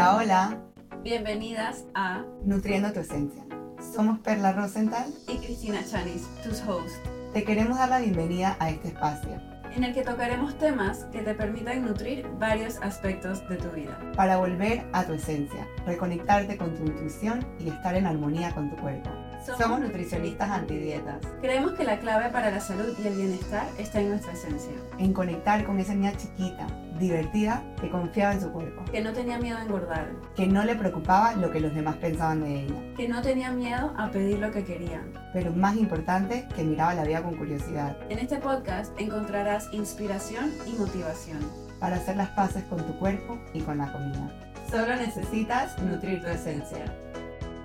Hola, hola. Bienvenidas a Nutriendo tu Esencia. Somos Perla Rosenthal y Cristina Chanis, tus hosts, Te queremos dar la bienvenida a este espacio en el que tocaremos temas que te permitan nutrir varios aspectos de tu vida. para volver a tu esencia, reconectarte con tu intuición y estar en armonía con tu cuerpo. Somos nutricionistas antidietas, Creemos que la clave para la salud y el bienestar está en nuestra esencia, en conectar con esa niña chiquita, divertida, que confiaba en su cuerpo, que no tenía miedo a engordar, que no le preocupaba lo que los demás pensaban de ella, que no tenía miedo a pedir lo que quería. pero más importante, que miraba la vida con curiosidad, En este podcast encontrarás inspiración y motivación. para hacer las paces con tu cuerpo y con la comida. Solo necesitas nutrir tu esencia.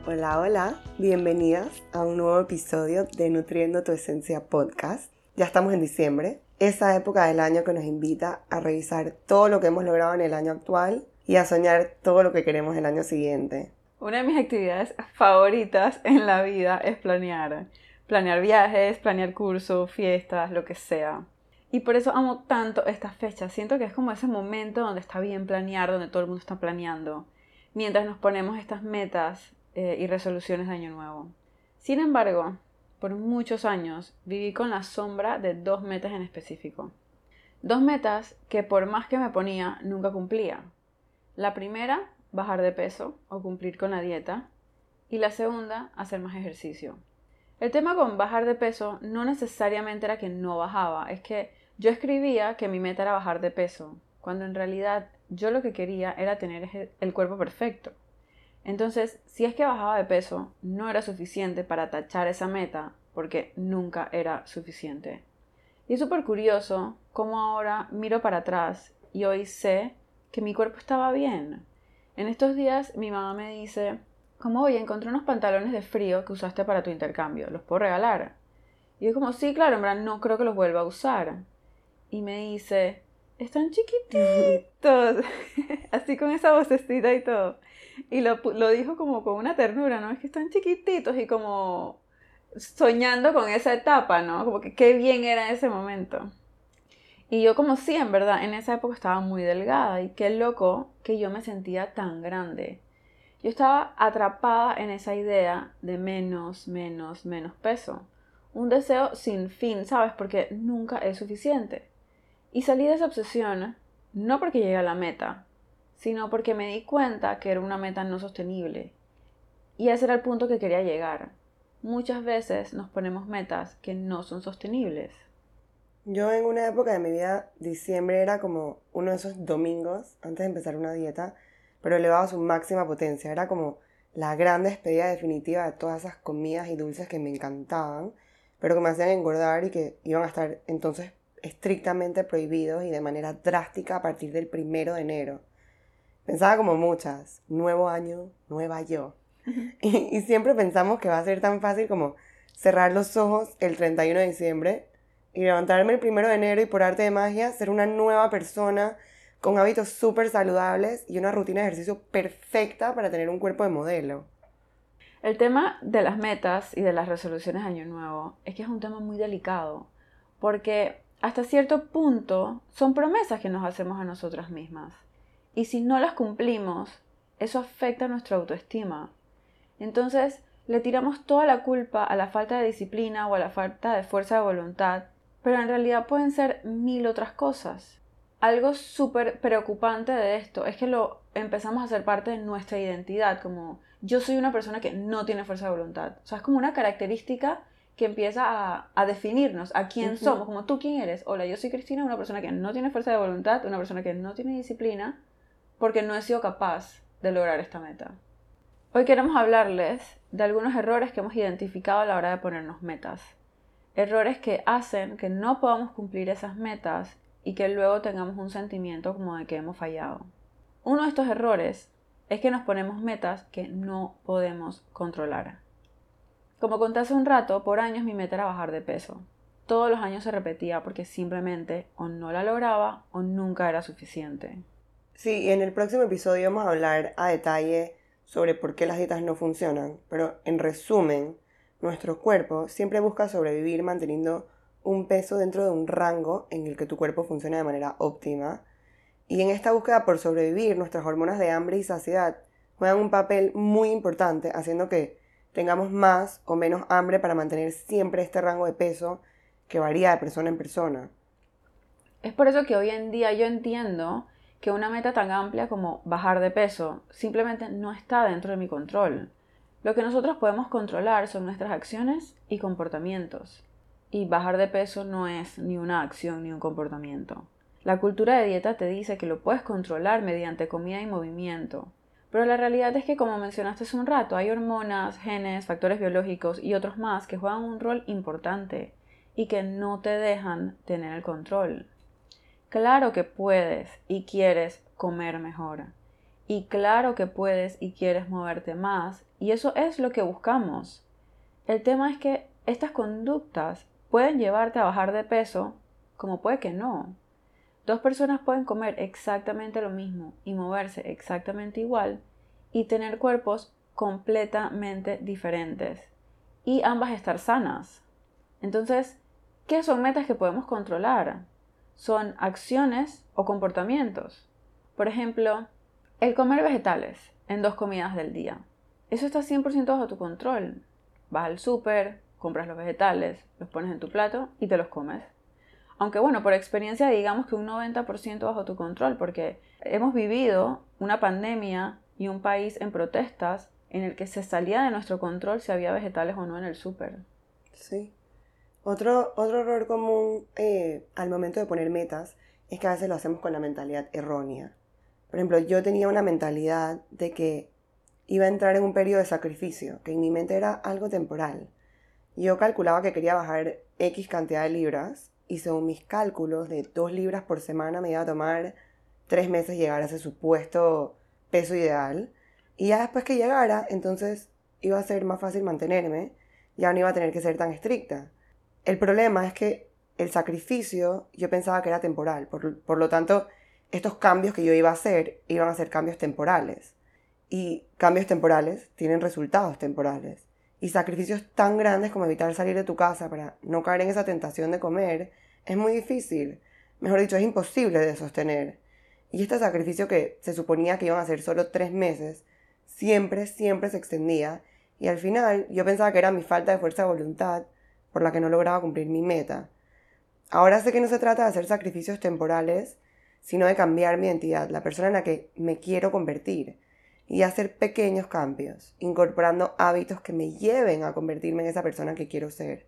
Hola, hola, bienvenidas a un nuevo episodio de Nutriendo tu Esencia podcast. Ya estamos en diciembre, esa época del año que nos invita a revisar todo lo que hemos logrado en el año actual y a soñar todo lo que queremos el año siguiente. Una de mis actividades favoritas en la vida es planear. Planear viajes, planear cursos, fiestas, lo que sea. Y por eso amo tanto estas fechas. Siento que es como ese momento donde está bien planear, donde todo el mundo está planeando, mientras nos ponemos estas metas eh, y resoluciones de año nuevo. Sin embargo, por muchos años viví con la sombra de dos metas en específico. Dos metas que por más que me ponía, nunca cumplía. La primera, bajar de peso o cumplir con la dieta. Y la segunda, hacer más ejercicio. El tema con bajar de peso no necesariamente era que no bajaba, es que yo escribía que mi meta era bajar de peso, cuando en realidad yo lo que quería era tener el cuerpo perfecto. Entonces, si es que bajaba de peso, no era suficiente para tachar esa meta, porque nunca era suficiente. Y es súper curioso cómo ahora miro para atrás y hoy sé que mi cuerpo estaba bien. En estos días mi mamá me dice, como oye, encontré unos pantalones de frío que usaste para tu intercambio, ¿los puedo regalar? Y yo como, sí, claro, en no creo que los vuelva a usar. Y me dice, están chiquititos, así con esa vocecita y todo. Y lo, lo dijo como con una ternura, ¿no? Es que están chiquititos y como soñando con esa etapa, ¿no? Como que qué bien era ese momento. Y yo como sí, en verdad, en esa época estaba muy delgada y qué loco que yo me sentía tan grande. Yo estaba atrapada en esa idea de menos, menos, menos peso. Un deseo sin fin, ¿sabes? Porque nunca es suficiente. Y salí de esa obsesión no porque llegué a la meta, sino porque me di cuenta que era una meta no sostenible. Y ese era el punto que quería llegar. Muchas veces nos ponemos metas que no son sostenibles. Yo en una época de mi vida, diciembre era como uno de esos domingos antes de empezar una dieta, pero elevado a su máxima potencia. Era como la gran despedida definitiva de todas esas comidas y dulces que me encantaban, pero que me hacían engordar y que iban a estar entonces estrictamente prohibidos y de manera drástica a partir del primero de enero. Pensaba como muchas, nuevo año, nueva yo. Y, y siempre pensamos que va a ser tan fácil como cerrar los ojos el 31 de diciembre y levantarme el primero de enero y por arte de magia ser una nueva persona con hábitos súper saludables y una rutina de ejercicio perfecta para tener un cuerpo de modelo. El tema de las metas y de las resoluciones de Año Nuevo es que es un tema muy delicado, porque hasta cierto punto son promesas que nos hacemos a nosotras mismas. Y si no las cumplimos, eso afecta nuestra autoestima. Entonces, le tiramos toda la culpa a la falta de disciplina o a la falta de fuerza de voluntad, pero en realidad pueden ser mil otras cosas. Algo súper preocupante de esto es que lo empezamos a hacer parte de nuestra identidad, como yo soy una persona que no tiene fuerza de voluntad. O sea, es como una característica que empieza a, a definirnos, a quién somos, como tú quién eres. Hola, yo soy Cristina, una persona que no tiene fuerza de voluntad, una persona que no tiene disciplina, porque no he sido capaz de lograr esta meta. Hoy queremos hablarles de algunos errores que hemos identificado a la hora de ponernos metas. Errores que hacen que no podamos cumplir esas metas y que luego tengamos un sentimiento como de que hemos fallado. Uno de estos errores es que nos ponemos metas que no podemos controlar. Como conté hace un rato, por años mi meta era bajar de peso. Todos los años se repetía porque simplemente o no la lograba o nunca era suficiente. Sí, en el próximo episodio vamos a hablar a detalle sobre por qué las dietas no funcionan, pero en resumen, nuestro cuerpo siempre busca sobrevivir manteniendo un peso dentro de un rango en el que tu cuerpo funciona de manera óptima Y en esta búsqueda por sobrevivir, nuestras hormonas de hambre y saciedad juegan un papel muy importante, haciendo que tengamos más o menos hambre para mantener siempre este rango de peso que varía de persona en persona. Es por eso que hoy en día yo entiendo que una meta tan amplia como bajar de peso simplemente no está dentro de mi control. Lo que nosotros podemos controlar son nuestras acciones y comportamientos. Y bajar de peso no es ni una acción ni un comportamiento. La cultura de dieta te dice que lo puedes controlar mediante comida y movimiento. Pero la realidad es que, como mencionaste hace un rato, hay hormonas, genes, factores biológicos y otros más que juegan un rol importante y que no te dejan tener el control. Claro que puedes y quieres comer mejor. Y claro que puedes y quieres moverte más. Y eso es lo que buscamos. El tema es que estas conductas pueden llevarte a bajar de peso como puede que no. Dos personas pueden comer exactamente lo mismo y moverse exactamente igual y tener cuerpos completamente diferentes y ambas estar sanas. Entonces, ¿qué son metas que podemos controlar? Son acciones o comportamientos. Por ejemplo, el comer vegetales en dos comidas del día. Eso está 100% bajo tu control. Vas al súper, compras los vegetales, los pones en tu plato y te los comes. Aunque bueno, por experiencia digamos que un 90% bajo tu control, porque hemos vivido una pandemia y un país en protestas en el que se salía de nuestro control si había vegetales o no en el súper. Sí. Otro, otro error común eh, al momento de poner metas es que a veces lo hacemos con la mentalidad errónea. Por ejemplo, yo tenía una mentalidad de que iba a entrar en un periodo de sacrificio, que en mi mente era algo temporal. Yo calculaba que quería bajar X cantidad de libras y según mis cálculos de 2 libras por semana me iba a tomar 3 meses llegar a ese supuesto peso ideal. Y ya después que llegara, entonces iba a ser más fácil mantenerme, ya no iba a tener que ser tan estricta. El problema es que el sacrificio yo pensaba que era temporal, por, lo tanto, estos cambios que yo iba a hacer iban a ser cambios temporales. Y cambios temporales tienen resultados temporales. Y sacrificios tan grandes como evitar salir de tu casa para no caer en esa tentación de comer es muy difícil. Mejor dicho, es imposible de sostener. Y este sacrificio que se suponía que iban a ser solo tres meses, siempre, siempre se extendía. Y al final yo pensaba que era mi falta de fuerza de voluntad por la que no lograba cumplir mi meta. Ahora sé que no se trata de hacer sacrificios temporales, sino de cambiar mi identidad, la persona en la que me quiero convertir, y hacer pequeños cambios, incorporando hábitos que me lleven a convertirme en esa persona que quiero ser.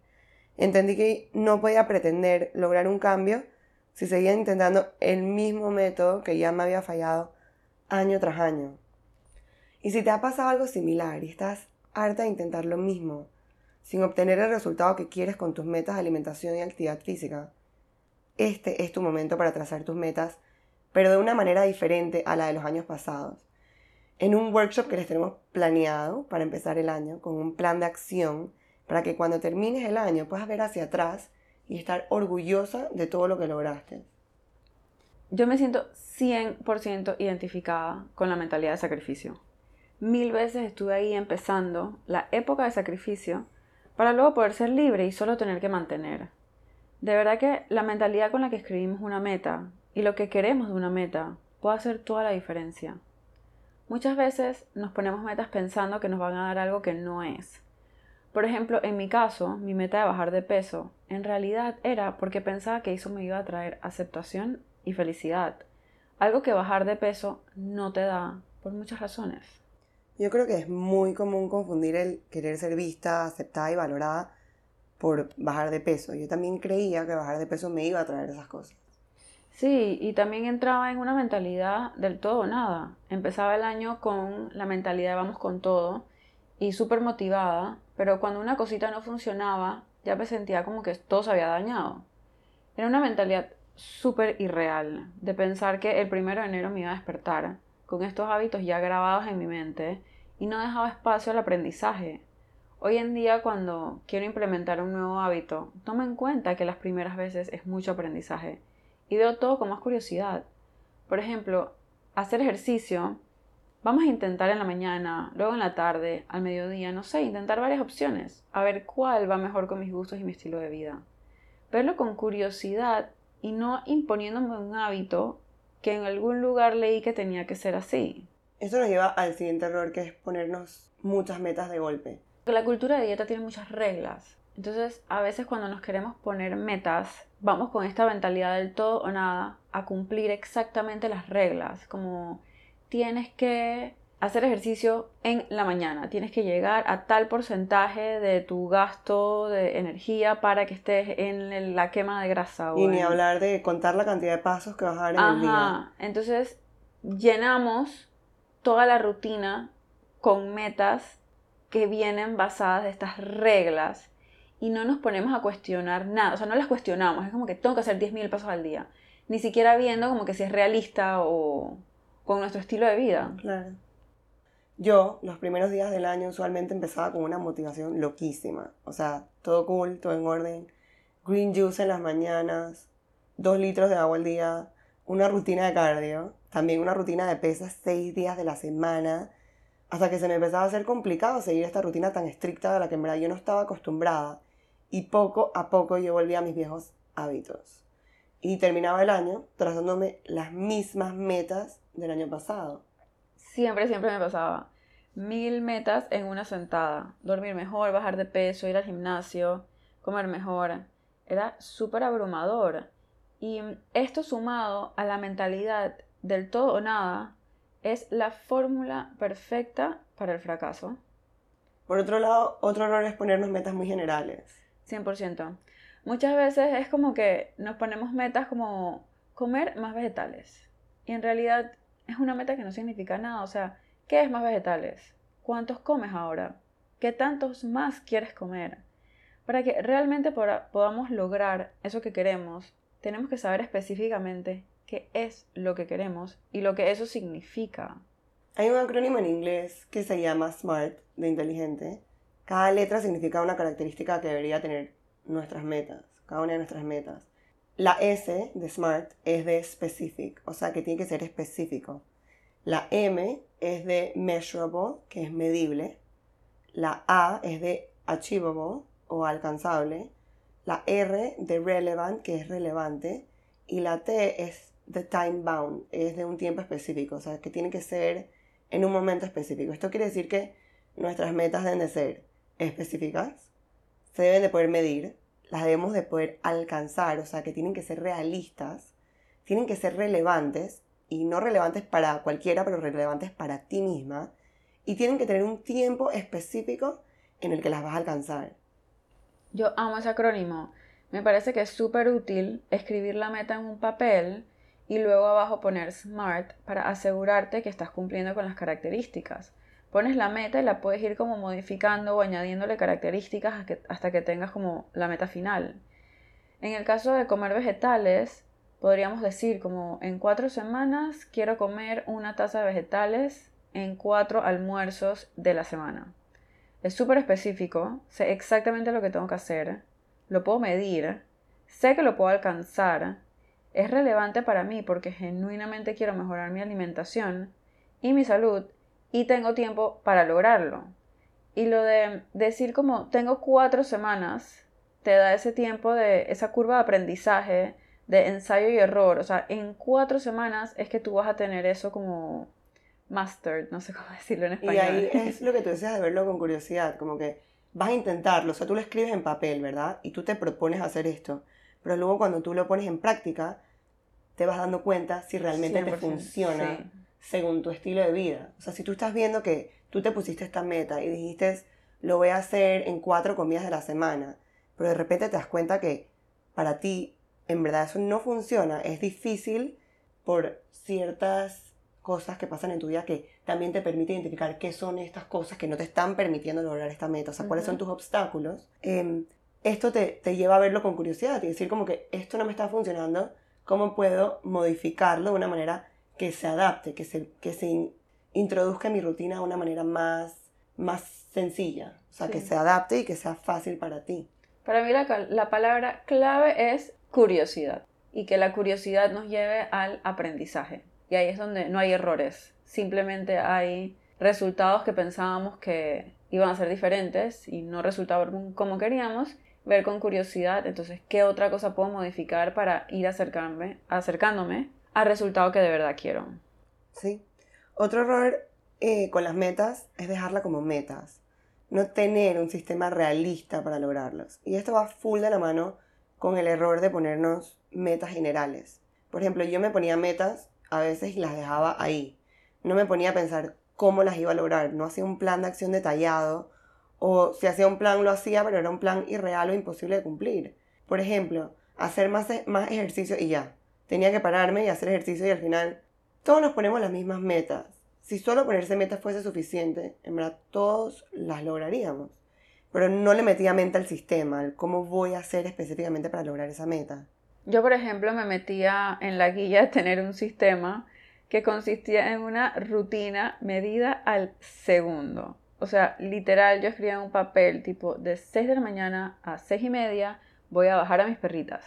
Entendí que no podía pretender lograr un cambio si seguía intentando el mismo método que ya me había fallado año tras año. Y si te ha pasado algo similar y estás harta de intentar lo mismo, sin obtener el resultado que quieres con tus metas de alimentación y actividad física. Este es tu momento para trazar tus metas, pero de una manera diferente a la de los años pasados. En un workshop que les tenemos planeado para empezar el año, con un plan de acción, para que cuando termines el año puedas ver hacia atrás y estar orgullosa de todo lo que lograste. Yo me siento 100% identificada con la mentalidad de sacrificio. Mil veces estuve ahí empezando la época de sacrificio para luego poder ser libre y solo tener que mantener. De verdad que la mentalidad con la que escribimos una meta y lo que queremos de una meta puede hacer toda la diferencia. Muchas veces nos ponemos metas pensando que nos van a dar algo que no es. Por ejemplo, en mi caso, mi meta de bajar de peso en realidad era porque pensaba que eso me iba a traer aceptación y felicidad, algo que bajar de peso no te da por muchas razones. Yo creo que es muy común confundir el querer ser vista, aceptada y valorada por bajar de peso. Yo también creía que bajar de peso me iba a traer esas cosas. Sí, y también entraba en una mentalidad del todo o nada. Empezaba el año con la mentalidad de vamos con todo y súper motivada, pero cuando una cosita no funcionaba, ya me sentía como que todo se había dañado. Era una mentalidad súper irreal de pensar que el primero de enero me iba a despertar con estos hábitos ya grabados en mi mente y no dejaba espacio al aprendizaje. Hoy en día cuando quiero implementar un nuevo hábito, tomo en cuenta que las primeras veces es mucho aprendizaje y veo todo con más curiosidad. Por ejemplo, hacer ejercicio, vamos a intentar en la mañana, luego en la tarde, al mediodía, no sé, intentar varias opciones, a ver cuál va mejor con mis gustos y mi estilo de vida. Verlo con curiosidad y no imponiéndome un hábito que en algún lugar leí que tenía que ser así. Esto nos lleva al siguiente error, que es ponernos muchas metas de golpe. La cultura de dieta tiene muchas reglas. Entonces, a veces cuando nos queremos poner metas, vamos con esta mentalidad del todo o nada a cumplir exactamente las reglas, como tienes que hacer ejercicio en la mañana, tienes que llegar a tal porcentaje de tu gasto de energía para que estés en la quema de grasa. y ni hablar de contar la cantidad de pasos que vas a dar en el día. Entonces, llenamos toda la rutina con metas que vienen basadas de estas reglas y no nos ponemos a cuestionar nada, o sea, no las cuestionamos, es como que tengo que hacer 10.000 pasos al día, ni siquiera viendo como que si es realista o con nuestro estilo de vida. Claro. Yo, los primeros días del año, usualmente empezaba con una motivación loquísima, o sea, todo cool, todo en orden, green juice en las mañanas, dos litros de agua al día, una rutina de cardio, también una rutina de pesas seis días de la semana, hasta que se me empezaba a hacer complicado seguir esta rutina tan estricta de la que en verdad yo no estaba acostumbrada y poco a poco yo volví a mis viejos hábitos. Y terminaba el año trazándome las mismas metas del año pasado. Siempre, siempre me pasaba. Mil metas en una sentada. Dormir mejor, bajar de peso, ir al gimnasio, comer mejor. Era súper abrumador. Y esto sumado a la mentalidad del todo o nada es la fórmula perfecta para el fracaso. Por otro lado, otro error es ponernos metas muy generales. 100%. Muchas veces es como que nos ponemos metas como comer más vegetales. Y en realidad es una meta que no significa nada. O sea, ¿qué es más vegetales? ¿Cuántos comes ahora? ¿Qué tantos más quieres comer? Para que realmente podamos lograr eso que queremos, tenemos que saber específicamente qué es lo que queremos y lo que eso significa. Hay un acrónimo en inglés que se llama SMART, de inteligente, cada letra significa una característica que debería tener nuestras metas, cada una de nuestras metas. La S de SMART es de specific, o sea que tiene que ser específico. La M es de measurable, que es medible. La A es de achievable o alcanzable. La R de relevant, que es relevante. Y la T es de time bound, es de un tiempo específico, o sea que tiene que ser en un momento específico. Esto quiere decir que nuestras metas deben de ser específicas, se deben de poder medir, las debemos de poder alcanzar, o sea que tienen que ser realistas, tienen que ser relevantes, y no relevantes para cualquiera, pero relevantes para ti misma, y tienen que tener un tiempo específico en el que las vas a alcanzar. Yo amo ese acrónimo. Me parece que es súper útil escribir la meta en un papel y luego abajo poner SMART para asegurarte que estás cumpliendo con las características pones la meta y la puedes ir como modificando o añadiéndole características hasta que tengas como la meta final. En el caso de comer vegetales, podríamos decir como en cuatro semanas quiero comer una taza de vegetales en cuatro almuerzos de la semana. Es súper específico, sé exactamente lo que tengo que hacer, lo puedo medir, sé que lo puedo alcanzar, es relevante para mí porque genuinamente quiero mejorar mi alimentación y mi salud y tengo tiempo para lograrlo. Y lo de decir como tengo cuatro semanas, te da ese tiempo de esa curva de aprendizaje, de ensayo y error. O sea, en cuatro semanas es que tú vas a tener eso como mastered, no sé cómo decirlo en español. Y ahí es lo que tú decías de verlo con curiosidad, como que vas a intentarlo, o sea, tú lo escribes en papel, ¿verdad? Y tú te propones hacer esto, pero luego cuando tú lo pones en práctica, te vas dando cuenta si realmente te funciona según tu estilo de vida. O sea, si tú estás viendo que tú te pusiste esta meta y dijiste, lo voy a hacer en cuatro comidas de la semana, pero de repente te das cuenta que para ti en verdad eso no funciona, es difícil por ciertas cosas que pasan en tu vida que también te permite identificar qué son estas cosas que no te están permitiendo lograr esta meta, o sea, cuáles son tus obstáculos. Em, esto te, te lleva a verlo con curiosidad y decir como que esto no me está funcionando, ¿cómo puedo modificarlo de una manera que se adapte, que se, que se introduzca en mi rutina de una manera más, más sencilla, o sea, que se adapte y que sea fácil para ti. Para mí la, la palabra clave es curiosidad y que la curiosidad nos lleve al aprendizaje. Y ahí es donde no hay errores, simplemente hay resultados que pensábamos que iban a ser diferentes y no resultaban como queríamos, ver con curiosidad, entonces, ¿qué otra cosa puedo modificar para ir acercarme, acercándome al resultado que de verdad quiero. Sí. Otro error eh, con las metas es dejarla como metas. No tener un sistema realista para lograrlos. Y esto va full de la mano con el error de ponernos metas generales. Por ejemplo, yo me ponía metas a veces y las dejaba ahí. No me ponía a pensar cómo las iba a lograr. No hacía un plan de acción detallado. O si hacía un plan lo hacía, pero era un plan irreal o imposible de cumplir. Por ejemplo, hacer más, más ejercicio y ya. Tenía que pararme y hacer ejercicio y al final todos nos ponemos las mismas metas. Si solo ponerse metas fuese suficiente, en verdad todos las lograríamos. Pero no le metía mente al sistema, cómo voy a hacer específicamente para lograr esa meta. Yo, por ejemplo, me metía en la guía de tener un sistema que consistía en una rutina medida al segundo. O sea, literal, yo escribía en un papel tipo de 6 de la mañana a 6 y media voy a bajar a mis perritas.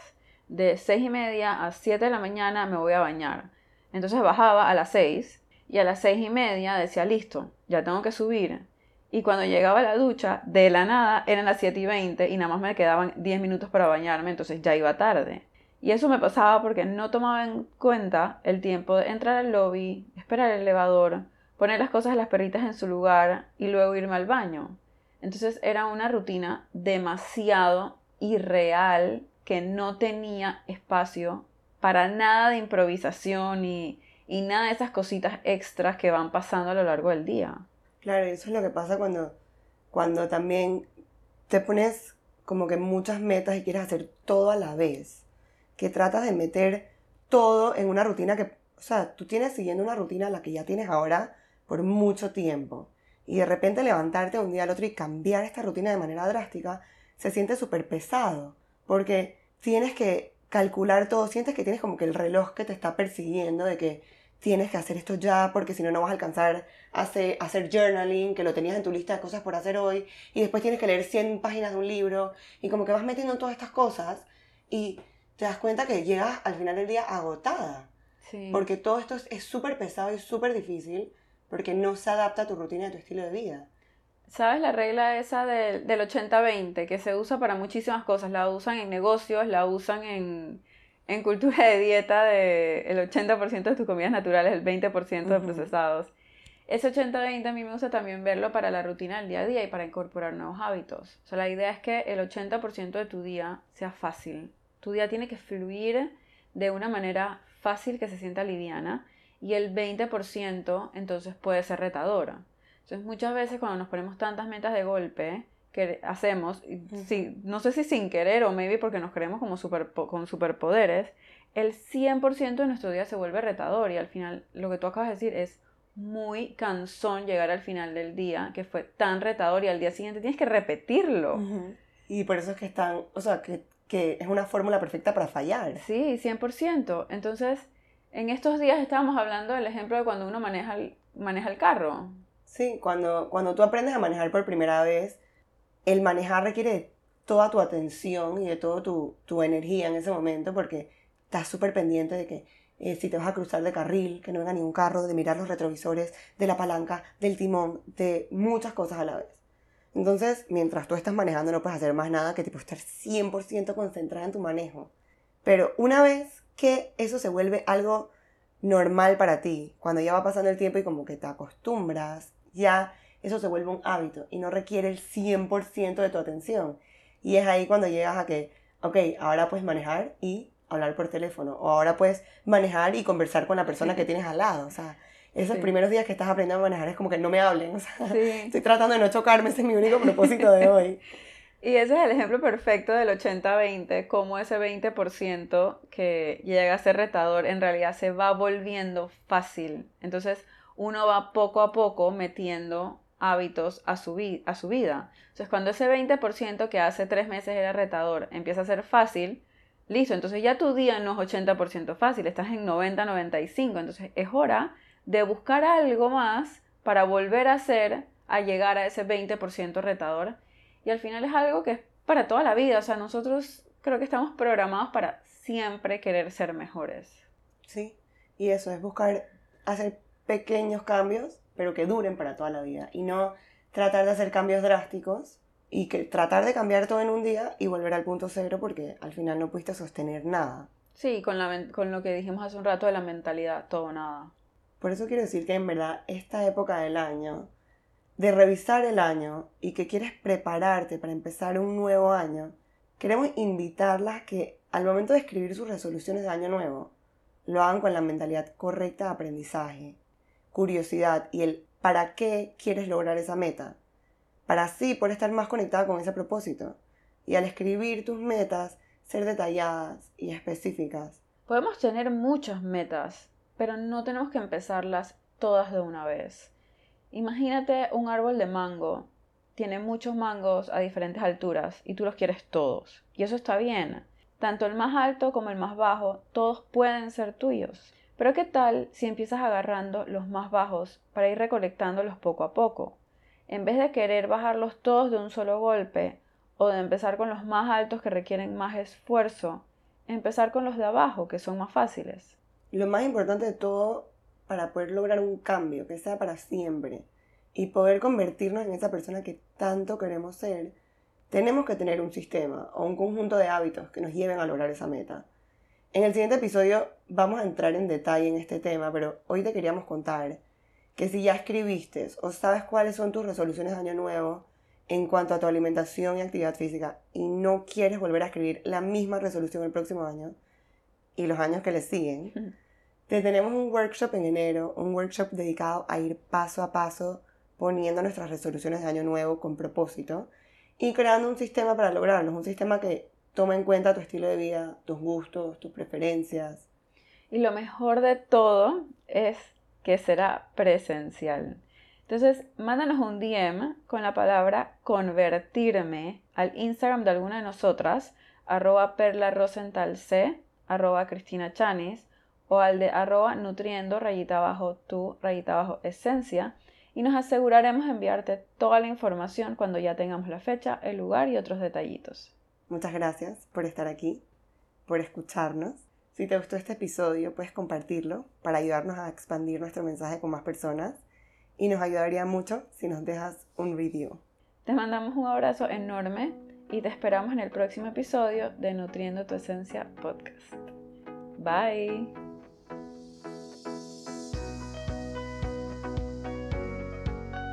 De 6 y media a 7 de la mañana me voy a bañar. Entonces bajaba a las 6 y a las 6 y media decía, listo, ya tengo que subir. Y cuando llegaba a la ducha, de la nada eran las 7 y 20 y nada más me quedaban 10 minutos para bañarme, entonces ya iba tarde. Y eso me pasaba porque no tomaba en cuenta el tiempo de entrar al lobby, esperar el elevador, poner las cosas de las perritas en su lugar y luego irme al baño. Entonces era una rutina demasiado irreal que no tenía espacio para nada de improvisación y, y nada de esas cositas extras que van pasando a lo largo del día. Claro, eso es lo que pasa cuando, cuando también te pones como que muchas metas y quieres hacer todo a la vez que tratas de meter todo en una rutina que, o sea, tú tienes siguiendo una rutina la que ya tienes ahora por mucho tiempo. Y de repente levantarte un día al otro y cambiar esta rutina de manera drástica se siente súper pesado. Porque tienes que calcular todo, sientes que tienes como que el reloj que te está persiguiendo de que tienes que hacer esto ya porque si no no vas a alcanzar a hacer, a hacer, journaling, que lo tenías en tu lista de cosas por hacer hoy, y después tienes que leer 100 páginas de un libro, y como que vas metiendo todas estas cosas, y te das cuenta que llegas al final del día agotada. Porque todo esto es súper pesado y súper difícil porque no se adapta a tu rutina y a tu estilo de vida. ¿Sabes la regla esa del, del 80-20 que se usa para muchísimas cosas? La usan en negocios, la usan en, en cultura de dieta de el 80% de tus comidas naturales, el 20% de procesados. Ese 80-20 a mí me gusta también verlo para la rutina del día a día y para incorporar nuevos hábitos. O sea, la idea es que el 80% de tu día sea fácil, tu día tiene que fluir de una manera fácil que se sienta liviana y el 20% entonces puede ser retadora. Entonces muchas veces cuando nos ponemos tantas metas de golpe que hacemos, no sé si sin querer o maybe porque nos creemos como super, con superpoderes, el 100% de nuestro día se vuelve retador y al final lo que tú acabas de decir es muy cansón llegar al final del día que fue tan retador y al día siguiente tienes que repetirlo. Y por eso es que están, o sea, que que es una fórmula perfecta para fallar. Sí, 100%. Entonces, en estos días estábamos hablando del ejemplo de cuando uno maneja el, maneja el carro. Sí, cuando, cuando tú aprendes a manejar por primera vez, el manejar requiere toda tu atención y de toda tu, tu energía en ese momento porque estás súper pendiente de que eh, si te vas a cruzar de carril, que no venga ningún carro, de mirar los retrovisores, de la palanca, del timón, de muchas cosas a la vez. Entonces, mientras tú estás manejando no puedes hacer más nada que tipo estar 100% concentrada en tu manejo. Pero una vez que eso se vuelve algo normal para ti, cuando ya va pasando el tiempo y como que te acostumbras, ya eso se vuelve un hábito y no requiere el 100% de tu atención. Y es ahí cuando llegas a que, ok, ahora puedes manejar y hablar por teléfono, o ahora puedes manejar y conversar con la persona que tienes al lado. O sea, esos primeros días que estás aprendiendo a manejar es como que no me hablen. O sea, Estoy tratando de no chocarme, ese es mi único propósito de hoy. Y ese es el ejemplo perfecto del 80-20, cómo ese 20% que llega a ser retador en realidad se va volviendo fácil. Entonces uno va poco a poco metiendo hábitos a su, vida. Entonces cuando ese 20% que hace tres meses era retador empieza a ser fácil, listo, entonces ya tu día no es 80% fácil, estás en 90-95, entonces es hora de buscar algo más para volver a ser, a llegar a ese 20% retador. Y al final es algo que es para toda la vida. O sea, nosotros creo que estamos programados para siempre querer ser mejores. Sí, y eso es buscar hacer pequeños cambios, pero que duren para toda la vida. Y no tratar de hacer cambios drásticos y que tratar de cambiar todo en un día y volver al punto cero porque al final no pudiste sostener nada. Sí, con, la, con lo que dijimos hace un rato de la mentalidad, todo nada. Por eso quiero decir que en verdad esta época del año, de revisar el año y que quieres prepararte para empezar un nuevo año, queremos invitarlas que al momento de escribir sus resoluciones de año nuevo, lo hagan con la mentalidad correcta de aprendizaje, curiosidad y el para qué quieres lograr esa meta, para así poder estar más conectada con ese propósito. Y al escribir tus metas, ser detalladas y específicas. Podemos tener muchas metas, pero no tenemos que empezarlas todas de una vez. Imagínate un árbol de mango. Tiene muchos mangos a diferentes alturas y tú los quieres todos. Y eso está bien. Tanto el más alto como el más bajo, todos pueden ser tuyos. Pero ¿qué tal si empiezas agarrando los más bajos para ir recolectándolos poco a poco? En vez de querer bajarlos todos de un solo golpe, o de empezar con los más altos que requieren más esfuerzo, empezar con los de abajo, que son más fáciles. Lo más importante de todo para poder lograr un cambio que sea para siempre y poder convertirnos en esa persona que tanto queremos ser, tenemos que tener un sistema o un conjunto de hábitos que nos lleven a lograr esa meta. En el siguiente episodio vamos a entrar en detalle en este tema, pero hoy te queríamos contar que si ya escribiste o sabes cuáles son tus resoluciones de año nuevo, en cuanto a tu alimentación y actividad física y no quieres volver a escribir la misma resolución el próximo año y los años que le siguen, te tenemos un workshop en enero, un workshop dedicado a ir paso a paso poniendo nuestras resoluciones de año nuevo con propósito y creando un sistema para lograrlos, un sistema que toma en cuenta tu estilo de vida, tus gustos, tus preferencias. Y lo mejor de todo es que será presencial. Entonces, mándanos un DM con la palabra convertirme al Instagram de alguna de nosotras, arroba perlarosentalc, arroba Cristina Chanis, o al de arroba nutriendo rayita abajo tu rayita abajo esencia, y nos aseguraremos enviarte toda la información cuando ya tengamos la fecha, el lugar y otros detallitos. Muchas gracias por estar aquí, por escucharnos. Si te gustó este episodio, puedes compartirlo para ayudarnos a expandir nuestro mensaje con más personas y nos ayudaría mucho si nos dejas un review. Te mandamos un abrazo enorme y te esperamos en el próximo episodio de Nutriendo tu Esencia Podcast. Bye.